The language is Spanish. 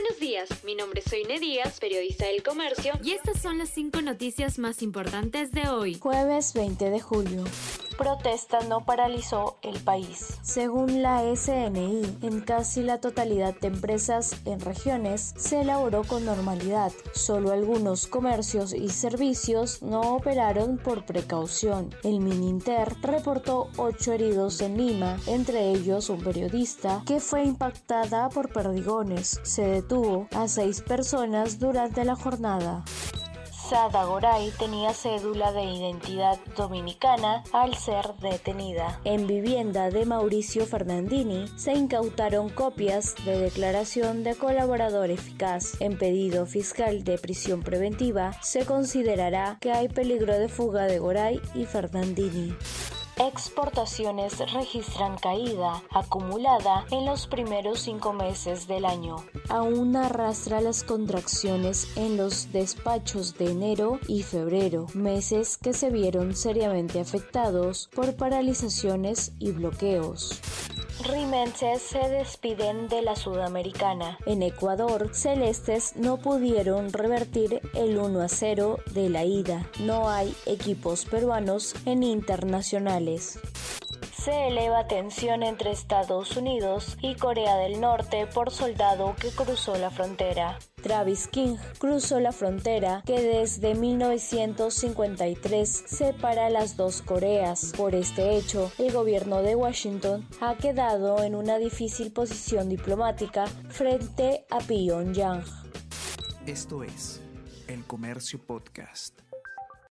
Buenos días, mi nombre es Soine Díaz, periodista del Comercio, y estas son las cinco noticias más importantes de hoy. Jueves 20 de julio protesta no paralizó el país. Según la SNI, en casi la totalidad de empresas en regiones se elaboró con normalidad. Solo algunos comercios y servicios no operaron por precaución. El Mininter reportó ocho heridos en Lima, entre ellos un periodista que fue impactada por perdigones. Se a seis personas durante la jornada. Sada Goray tenía cédula de identidad dominicana al ser detenida. En vivienda de Mauricio Fernandini se incautaron copias de declaración de colaborador eficaz. En pedido fiscal de prisión preventiva se considerará que hay peligro de fuga de Goray y Fernandini exportaciones registran caída acumulada en los primeros cinco meses del año. Aún arrastra las contracciones en los despachos de enero y febrero, meses que se vieron seriamente afectados por paralizaciones y bloqueos. Rimenses se despiden de la Sudamericana. En Ecuador, Celestes no pudieron revertir el 1 a 0 de la ida. No hay equipos peruanos en internacionales se eleva tensión entre Estados Unidos y Corea del Norte por soldado que cruzó la frontera. Travis King cruzó la frontera que desde 1953 separa las dos Coreas. Por este hecho, el gobierno de Washington ha quedado en una difícil posición diplomática frente a Pyongyang. Esto es El Comercio Podcast.